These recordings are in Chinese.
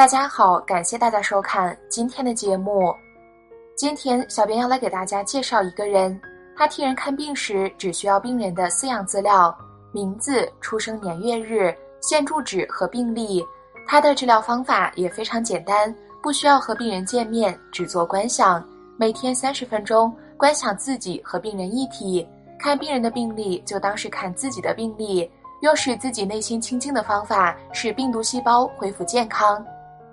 大家好，感谢大家收看今天的节目。今天小编要来给大家介绍一个人，他替人看病时只需要病人的饲养资料、名字、出生年月日、现住址和病历。他的治疗方法也非常简单，不需要和病人见面，只做观想，每天三十分钟，观想自己和病人一体，看病人的病历就当是看自己的病历，用使自己内心清净的方法，使病毒细胞恢复健康。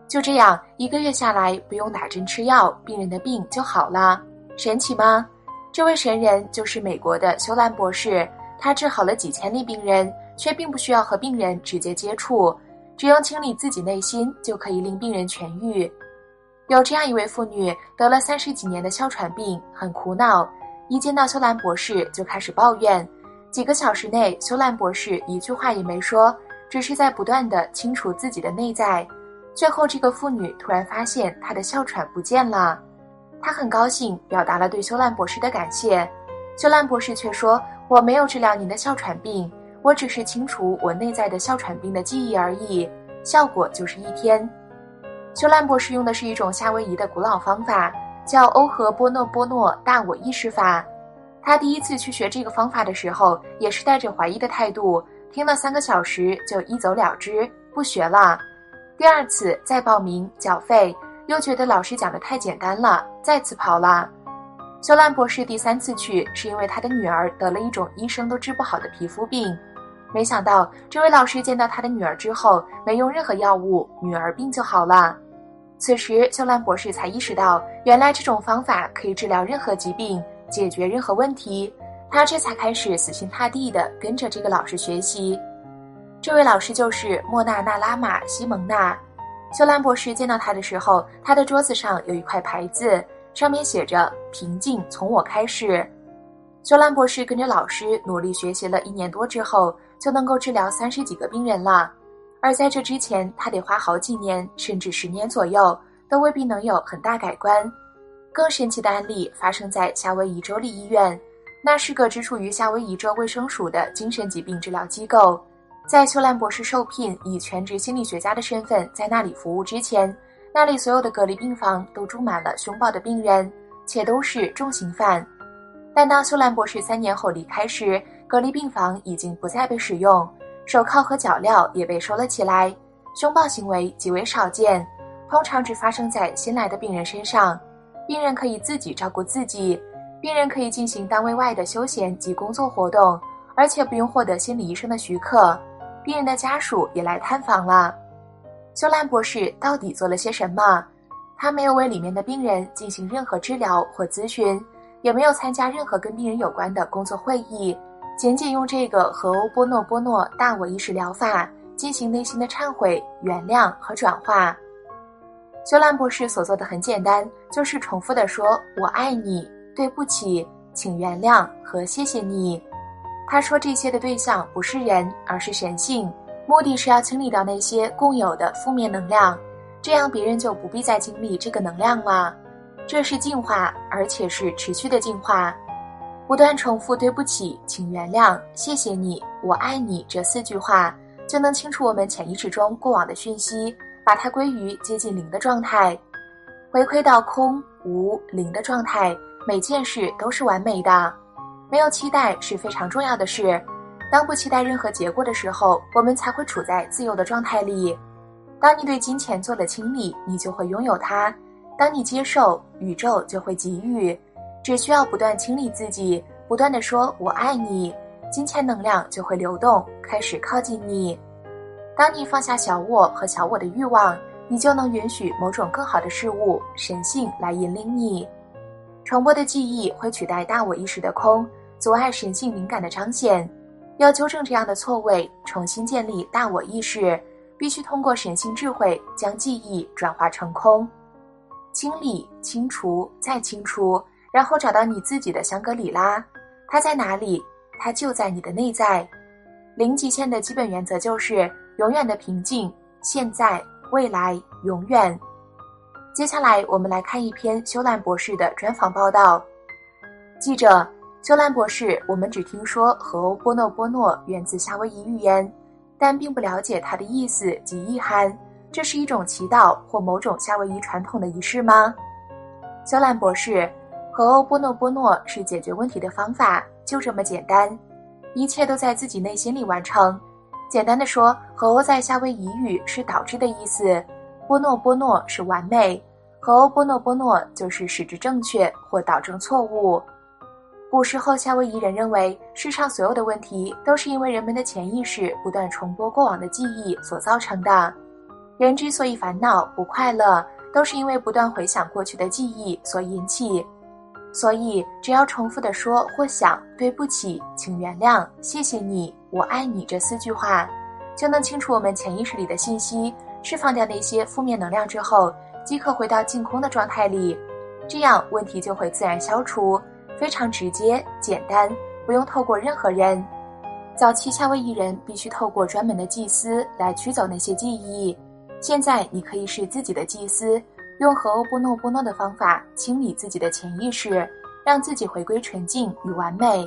就这样，一个月下来，不用打针吃药，病人的病就好了，神奇吗？这位神人就是美国的修兰博士，他治好了几千例病人，却并不需要和病人直接接触，只用清理自己内心，就可以令病人痊愈。有这样一位妇女，得了三十几年的哮喘病，很苦恼，一见到修兰博士就开始抱怨。几个小时内，修兰博士一句话也没说，只是在不断的清除自己的内在。最后，这个妇女突然发现她的哮喘不见了，她很高兴，表达了对修兰博士的感谢。修兰博士却说：“我没有治疗您的哮喘病，我只是清除我内在的哮喘病的记忆而已，效果就是一天。”修兰博士用的是一种夏威夷的古老方法，叫欧和波诺波诺大我意识法。他第一次去学这个方法的时候，也是带着怀疑的态度，听了三个小时就一走了之，不学了。第二次再报名缴费，又觉得老师讲的太简单了，再次跑了。修兰博士第三次去，是因为他的女儿得了一种医生都治不好的皮肤病。没想到这位老师见到他的女儿之后，没用任何药物，女儿病就好了。此时修兰博士才意识到，原来这种方法可以治疗任何疾病，解决任何问题。他这才开始死心塌地的跟着这个老师学习。这位老师就是莫纳纳拉玛西蒙娜。修兰博士见到他的时候，他的桌子上有一块牌子，上面写着“平静从我开始”。修兰博士跟着老师努力学习了一年多之后，就能够治疗三十几个病人了。而在这之前，他得花好几年，甚至十年左右，都未必能有很大改观。更神奇的案例发生在夏威夷州立医院，那是个只属于夏威夷州卫生署的精神疾病治疗机构。在秀兰博士受聘以全职心理学家的身份在那里服务之前，那里所有的隔离病房都住满了凶暴的病人，且都是重刑犯。但当秀兰博士三年后离开时，隔离病房已经不再被使用，手铐和脚镣也被收了起来，凶暴行为极为少见，通常只发生在新来的病人身上。病人可以自己照顾自己，病人可以进行单位外的休闲及工作活动，而且不用获得心理医生的许可。病人的家属也来探访了。修兰博士到底做了些什么？他没有为里面的病人进行任何治疗或咨询，也没有参加任何跟病人有关的工作会议，仅仅用这个和欧波诺波诺大我意识疗法进行内心的忏悔、原谅和转化。修兰博士所做的很简单，就是重复的说“我爱你”“对不起”“请原谅”和“谢谢你”。他说：“这些的对象不是人，而是神性，目的是要清理掉那些共有的负面能量，这样别人就不必再经历这个能量了。这是净化，而且是持续的净化。不断重复‘对不起，请原谅，谢谢你，我爱你’这四句话，就能清除我们潜意识中过往的讯息，把它归于接近零的状态，回馈到空无零的状态，每件事都是完美的。”没有期待是非常重要的事。当不期待任何结果的时候，我们才会处在自由的状态里。当你对金钱做了清理，你就会拥有它；当你接受，宇宙就会给予。只需要不断清理自己，不断的说“我爱你”，金钱能量就会流动，开始靠近你。当你放下小我和小我的欲望，你就能允许某种更好的事物、神性来引领你。重播的记忆会取代大我意识的空，阻碍神性敏感的彰显。要纠正这样的错位，重新建立大我意识，必须通过神性智慧将记忆转化成空，清理、清除、再清除，然后找到你自己的香格里拉。它在哪里？它就在你的内在。零极限的基本原则就是永远的平静，现在、未来、永远。接下来，我们来看一篇修兰博士的专访报道。记者：修兰博士，我们只听说和欧波诺波诺源自夏威夷语言，但并不了解它的意思及意涵。这是一种祈祷或某种夏威夷传统的仪式吗？修兰博士，和欧波诺波诺是解决问题的方法，就这么简单，一切都在自己内心里完成。简单的说，和欧在夏威夷语是导致的意思，波诺波诺是完美，和欧波诺波诺就是使之正确或导正错误。古时候，夏威夷人认为世上所有的问题都是因为人们的潜意识不断重播过往的记忆所造成的。人之所以烦恼不快乐，都是因为不断回想过去的记忆所引起。所以，只要重复的说或想“对不起，请原谅，谢谢你，我爱你”这四句话，就能清除我们潜意识里的信息，释放掉那些负面能量之后，即可回到净空的状态里，这样问题就会自然消除。非常直接简单，不用透过任何人。早期夏威夷人必须透过专门的祭司来驱走那些记忆。现在你可以是自己的祭司，用和欧波诺波诺的方法清理自己的潜意识，让自己回归纯净与完美。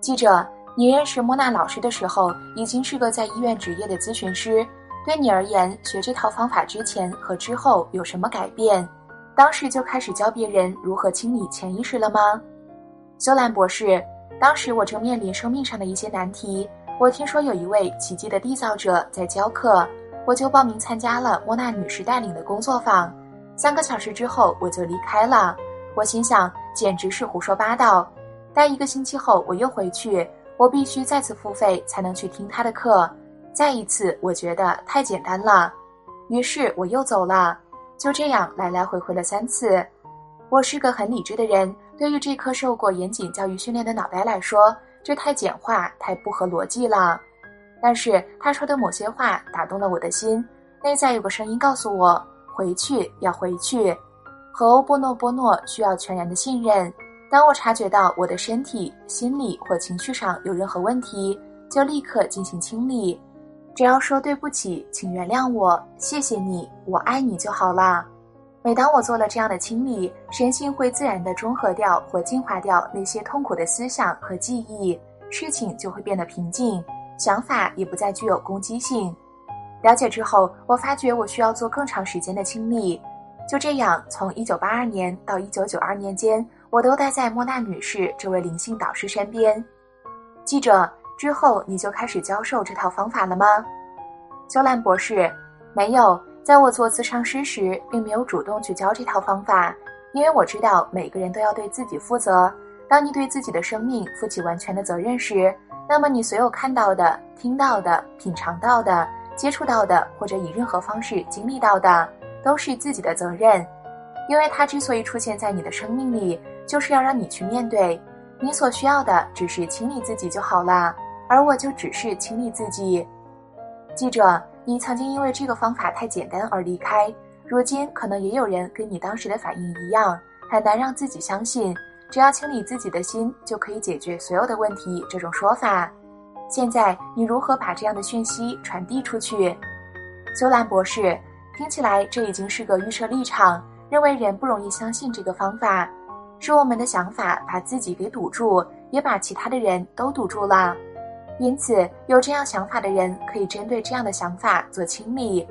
记着，你认识莫娜老师的时候，已经是个在医院执业的咨询师。对你而言，学这套方法之前和之后有什么改变？当时就开始教别人如何清理潜意识了吗？修兰博士，当时我正面临生命上的一些难题。我听说有一位奇迹的缔造者在教课，我就报名参加了莫娜女士带领的工作坊。三个小时之后我就离开了。我心想，简直是胡说八道。待一个星期后我又回去，我必须再次付费才能去听他的课。再一次，我觉得太简单了，于是我又走了。就这样来来回回了三次，我是个很理智的人。对于这颗受过严谨教育训练的脑袋来说，这太简化、太不合逻辑了。但是他说的某些话打动了我的心，内在有个声音告诉我：回去要回去。和欧波诺波诺需要全然的信任。当我察觉到我的身体、心理或情绪上有任何问题，就立刻进行清理。只要说对不起，请原谅我，谢谢你，我爱你就好了。每当我做了这样的清理，神性会自然的中和掉或净化掉那些痛苦的思想和记忆，事情就会变得平静，想法也不再具有攻击性。了解之后，我发觉我需要做更长时间的清理。就这样，从一九八二年到一九九二年间，我都待在莫娜女士这位灵性导师身边。记者。之后你就开始教授这套方法了吗，修兰博士？没有，在我做咨商师时，并没有主动去教这套方法，因为我知道每个人都要对自己负责。当你对自己的生命负起完全的责任时，那么你所有看到的、听到的、品尝到的、接触到的，或者以任何方式经历到的，都是自己的责任。因为它之所以出现在你的生命里，就是要让你去面对。你所需要的只是清理自己就好了。而我就只是清理自己。记者，你曾经因为这个方法太简单而离开，如今可能也有人跟你当时的反应一样，很难让自己相信，只要清理自己的心就可以解决所有的问题。这种说法，现在你如何把这样的讯息传递出去？修兰博士，听起来这已经是个预设立场，认为人不容易相信这个方法，是我们的想法把自己给堵住，也把其他的人都堵住了。因此，有这样想法的人可以针对这样的想法做清理，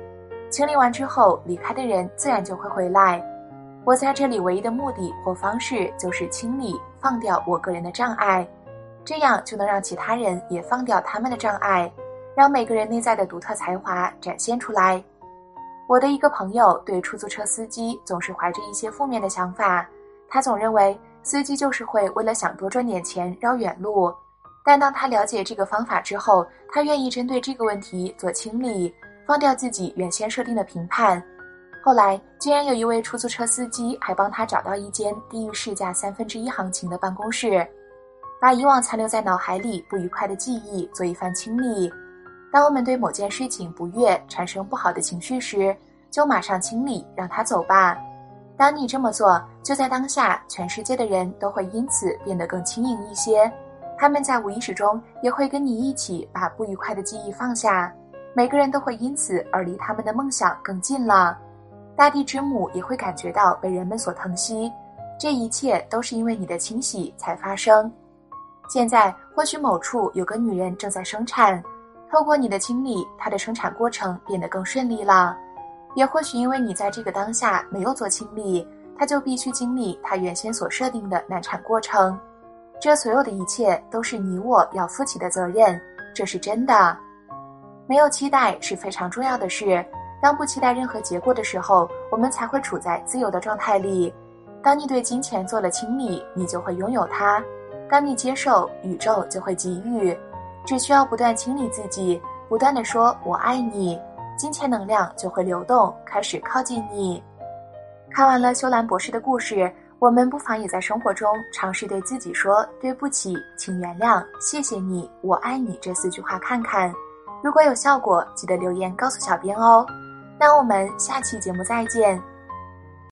清理完之后，离开的人自然就会回来。我在这里唯一的目的或方式就是清理、放掉我个人的障碍，这样就能让其他人也放掉他们的障碍，让每个人内在的独特才华展现出来。我的一个朋友对出租车司机总是怀着一些负面的想法，他总认为司机就是会为了想多赚点钱绕远路。但当他了解这个方法之后，他愿意针对这个问题做清理，放掉自己原先设定的评判。后来，竟然有一位出租车司机还帮他找到一间低于市价三分之一行情的办公室，把以往残留在脑海里不愉快的记忆做一番清理。当我们对某件事情不悦，产生不好的情绪时，就马上清理，让他走吧。当你这么做，就在当下，全世界的人都会因此变得更轻盈一些。他们在无意识中也会跟你一起把不愉快的记忆放下，每个人都会因此而离他们的梦想更近了。大地之母也会感觉到被人们所疼惜，这一切都是因为你的清洗才发生。现在或许某处有个女人正在生产，透过你的清理，她的生产过程变得更顺利了。也或许因为你在这个当下没有做清理，她就必须经历她原先所设定的难产过程。这所有的一切都是你我要负起的责任，这是真的。没有期待是非常重要的事。当不期待任何结果的时候，我们才会处在自由的状态里。当你对金钱做了清理，你就会拥有它；当你接受，宇宙就会给予。只需要不断清理自己，不断的说“我爱你”，金钱能量就会流动，开始靠近你。看完了修兰博士的故事，我们不妨也在生活中尝试对自己说“对不起，请原谅，谢谢你，我爱你”这四句话看看。如果有效果，记得留言告诉小编哦。那我们下期节目再见。